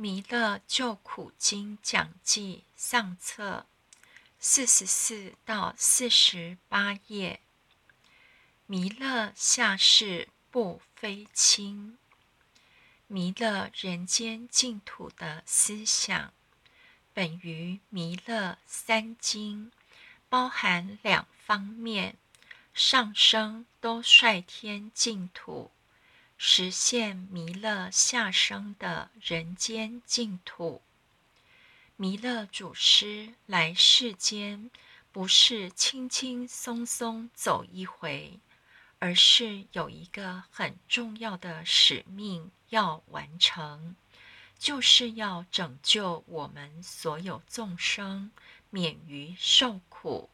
弥勒救苦经讲记上册四十四到四十八页。弥勒下世不非亲。弥勒人间净土的思想，本于弥勒三经，包含两方面：上升都率天净土。实现弥勒下生的人间净土。弥勒祖师来世间，不是轻轻松松走一回，而是有一个很重要的使命要完成，就是要拯救我们所有众生免于受苦，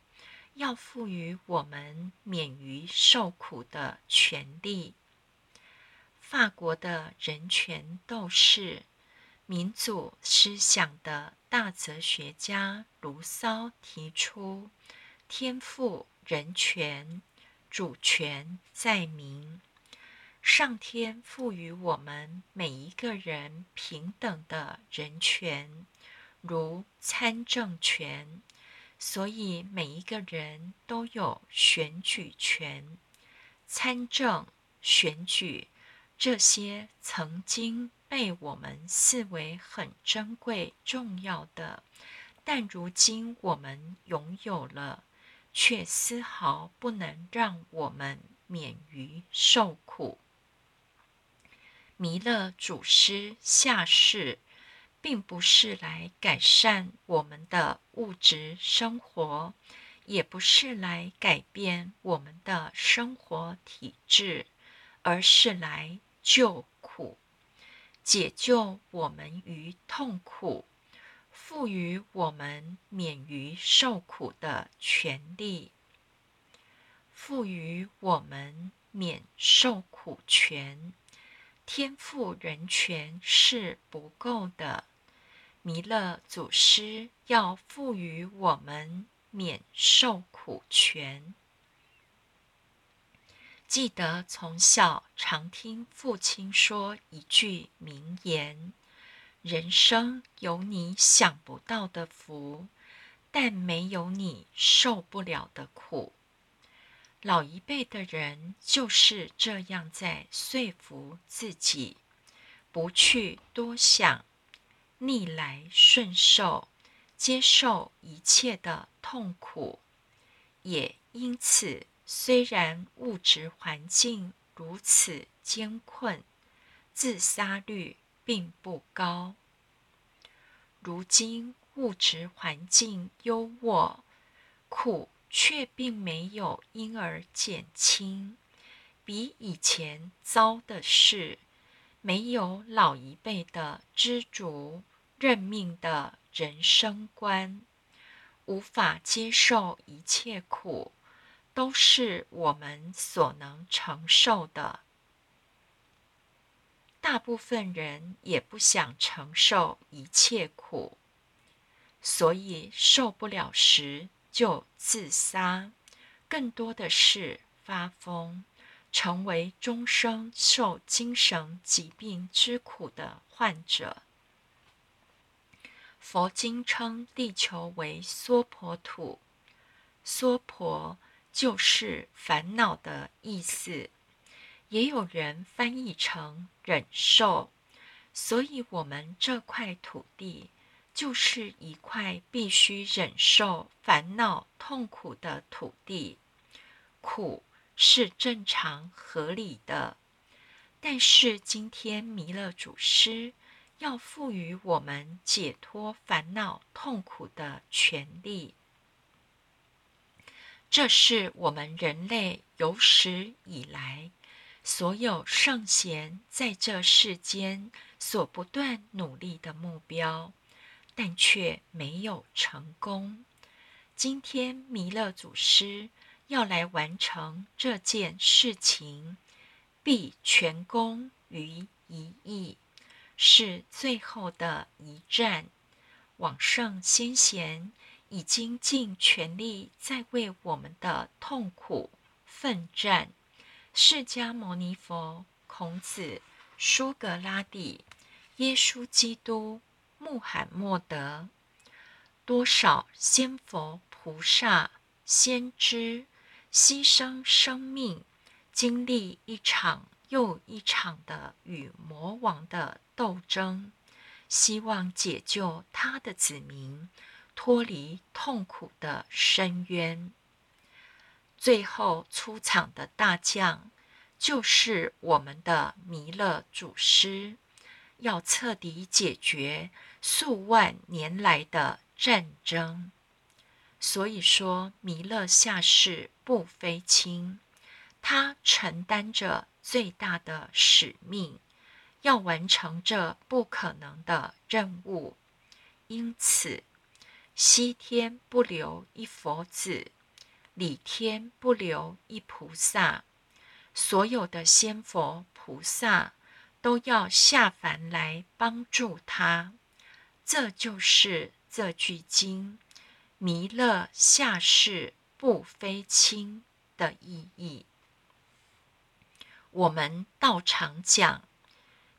要赋予我们免于受苦的权利。法国的人权斗士、民主思想的大哲学家卢梭提出：“天赋人权，主权在民。”上天赋予我们每一个人平等的人权，如参政权，所以每一个人都有选举权。参政、选举。这些曾经被我们视为很珍贵、重要的，但如今我们拥有了，却丝毫不能让我们免于受苦。弥勒祖师下世，并不是来改善我们的物质生活，也不是来改变我们的生活体质。而是来救苦，解救我们于痛苦，赋予我们免于受苦的权利，赋予我们免受苦权。天赋人权是不够的，弥勒祖师要赋予我们免受苦权。记得从小常听父亲说一句名言：“人生有你想不到的福，但没有你受不了的苦。”老一辈的人就是这样在说服自己，不去多想，逆来顺受，接受一切的痛苦，也因此。虽然物质环境如此艰困，自杀率并不高。如今物质环境优渥，苦却并没有因而减轻。比以前糟的是，没有老一辈的知足认命的人生观，无法接受一切苦。都是我们所能承受的。大部分人也不想承受一切苦，所以受不了时就自杀，更多的是发疯，成为终生受精神疾病之苦的患者。佛经称地球为娑婆土，娑婆。就是烦恼的意思，也有人翻译成忍受。所以，我们这块土地就是一块必须忍受烦恼痛苦的土地。苦是正常合理的，但是今天弥勒祖师要赋予我们解脱烦恼痛苦的权利。这是我们人类有史以来所有圣贤在这世间所不断努力的目标，但却没有成功。今天弥勒祖师要来完成这件事情，必全功于一役，是最后的一战。往圣先贤。已经尽全力在为我们的痛苦奋战。释迦牟尼佛、孔子、苏格拉底耶稣基督、穆罕默德，多少仙佛、菩萨、先知牺牲生命，经历一场又一场的与魔王的斗争，希望解救他的子民脱离痛苦的深渊。最后出场的大将，就是我们的弥勒祖师，要彻底解决数万年来的战争。所以说，弥勒下世不非轻，他承担着最大的使命，要完成这不可能的任务。因此，西天不留一佛子。里天不留一菩萨，所有的仙佛菩萨都要下凡来帮助他。这就是这句经“弥勒下世不非亲”的意义。我们道常讲，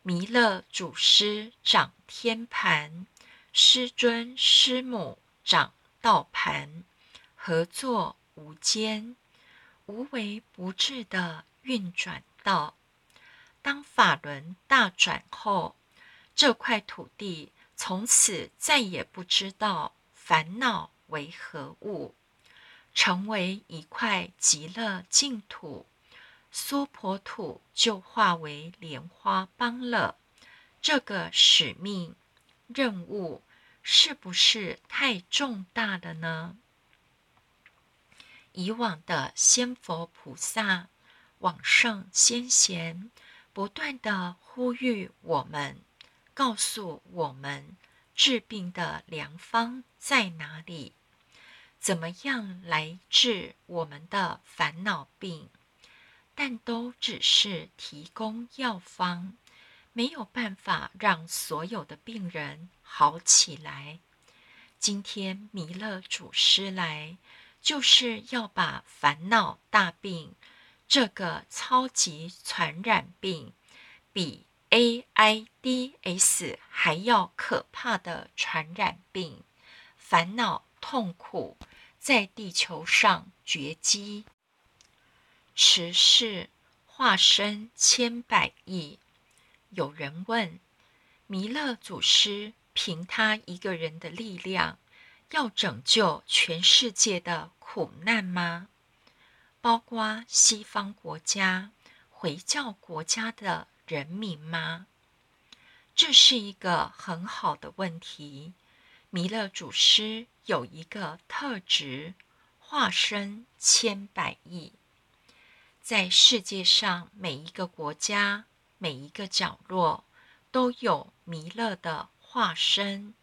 弥勒祖师掌天盘，师尊师母掌道盘，合作。无间无为不至的运转道，当法轮大转后，这块土地从此再也不知道烦恼为何物，成为一块极乐净土，娑婆土就化为莲花邦了。这个使命任务是不是太重大了呢？以往的仙佛菩萨、往圣先贤，不断的呼吁我们，告诉我们治病的良方在哪里，怎么样来治我们的烦恼病，但都只是提供药方，没有办法让所有的病人好起来。今天弥勒祖师来。就是要把烦恼大病这个超级传染病，比 AIDS 还要可怕的传染病，烦恼痛苦在地球上绝迹，持世化身千百亿。有人问弥勒祖师，凭他一个人的力量，要拯救全世界的？苦难吗？包括西方国家、回教国家的人民吗？这是一个很好的问题。弥勒祖师有一个特质，化身千百亿，在世界上每一个国家、每一个角落都有弥勒的化身。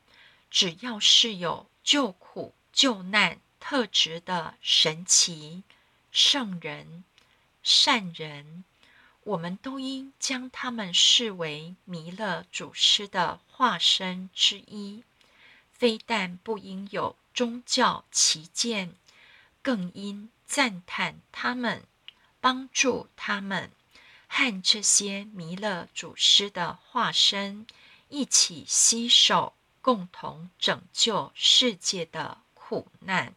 只要是有救苦救难。特质的神奇圣人、善人，我们都应将他们视为弥勒祖师的化身之一。非但不应有宗教旗舰，更应赞叹他们，帮助他们，和这些弥勒祖师的化身一起携手，共同拯救世界的苦难。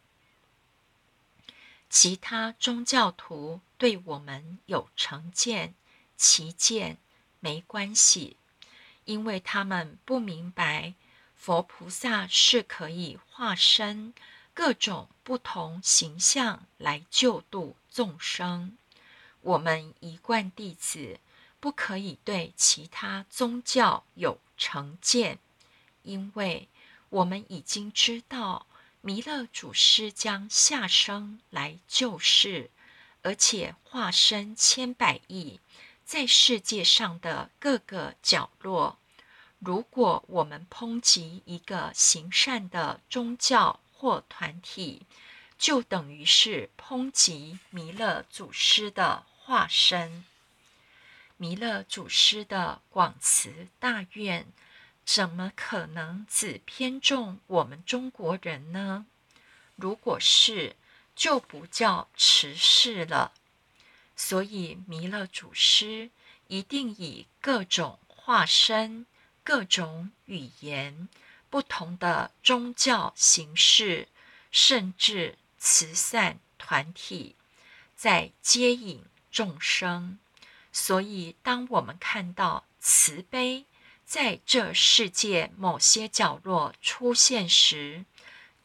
其他宗教徒对我们有成见、歧见，没关系，因为他们不明白佛菩萨是可以化身各种不同形象来救度众生。我们一贯弟子不可以对其他宗教有成见，因为我们已经知道。弥勒祖师将下生来救世，而且化身千百亿，在世界上的各个角落。如果我们抨击一个行善的宗教或团体，就等于是抨击弥勒祖师的化身。弥勒祖师的广慈大愿。怎么可能只偏重我们中国人呢？如果是，就不叫慈氏了。所以弥勒祖师一定以各种化身、各种语言、不同的宗教形式，甚至慈善团体，在接引众生。所以，当我们看到慈悲在这世界某些角落出现时，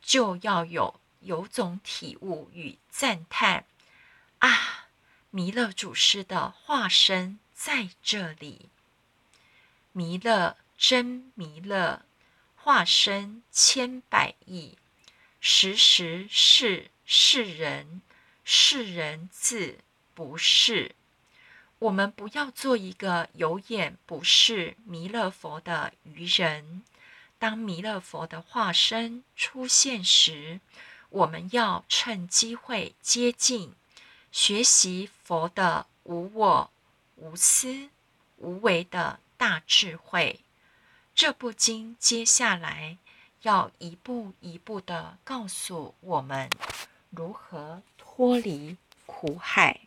就要有有种体悟与赞叹：啊，弥勒祖师的化身在这里！弥勒真弥勒，化身千百亿，时时是是人，是人自不是。我们不要做一个有眼不识弥勒佛的愚人。当弥勒佛的化身出现时，我们要趁机会接近，学习佛的无我、无私、无为的大智慧。这部经接下来要一步一步的告诉我们如何脱离苦海。